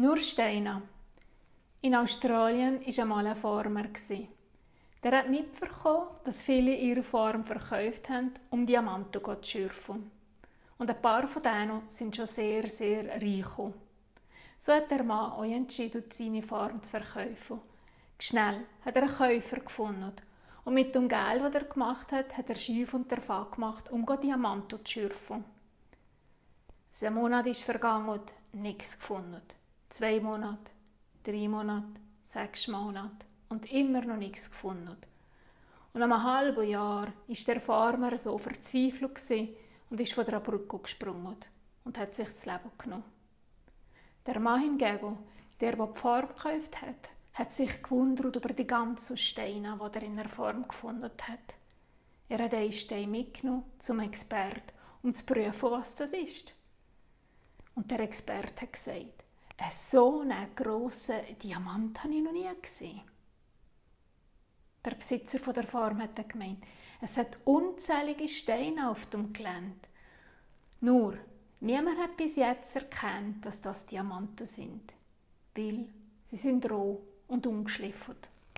Nur Steine. In Australien war einmal ein Farmer. Der hat mitbekommen, dass viele ihre Farm verkauft haben, um Diamanten zu schürfen. Und ein paar von denen sind schon sehr, sehr reich So hat der Mann auch entschieden, seine Farm zu verkaufen. Schnell hat er einen Käufer gefunden. Und mit dem Geld, das er gemacht hat, hat er Schiff und der Fahrt gemacht, um Diamanten zu schürfen. Ein Monat ist vergangen und nichts gefunden zwei Monate, drei Monate, sechs Monate und immer noch nichts gefunden. Und nach einem halben Jahr ist der Farmer so verzweifelt und ist von der Brücke gesprungen und hat sich das Leben genommen. Der Mann hingegen, der, der die Farm gekauft hat, hat sich gewundert über die ganzen Steine, die er in der Form gefunden hat. Er hat einen Stein mitgenommen zum Expert, um zu prüfen, was das ist. Und der Experte hat gesagt, so einen grossen Diamant habe ich noch nie gesehen. Der Besitzer der Farm hat gemeint, es hat unzählige Steine auf dem Gelände. Nur, niemand hat bis jetzt erkannt, dass das Diamanten sind, weil sie sind roh und ungeschliffert.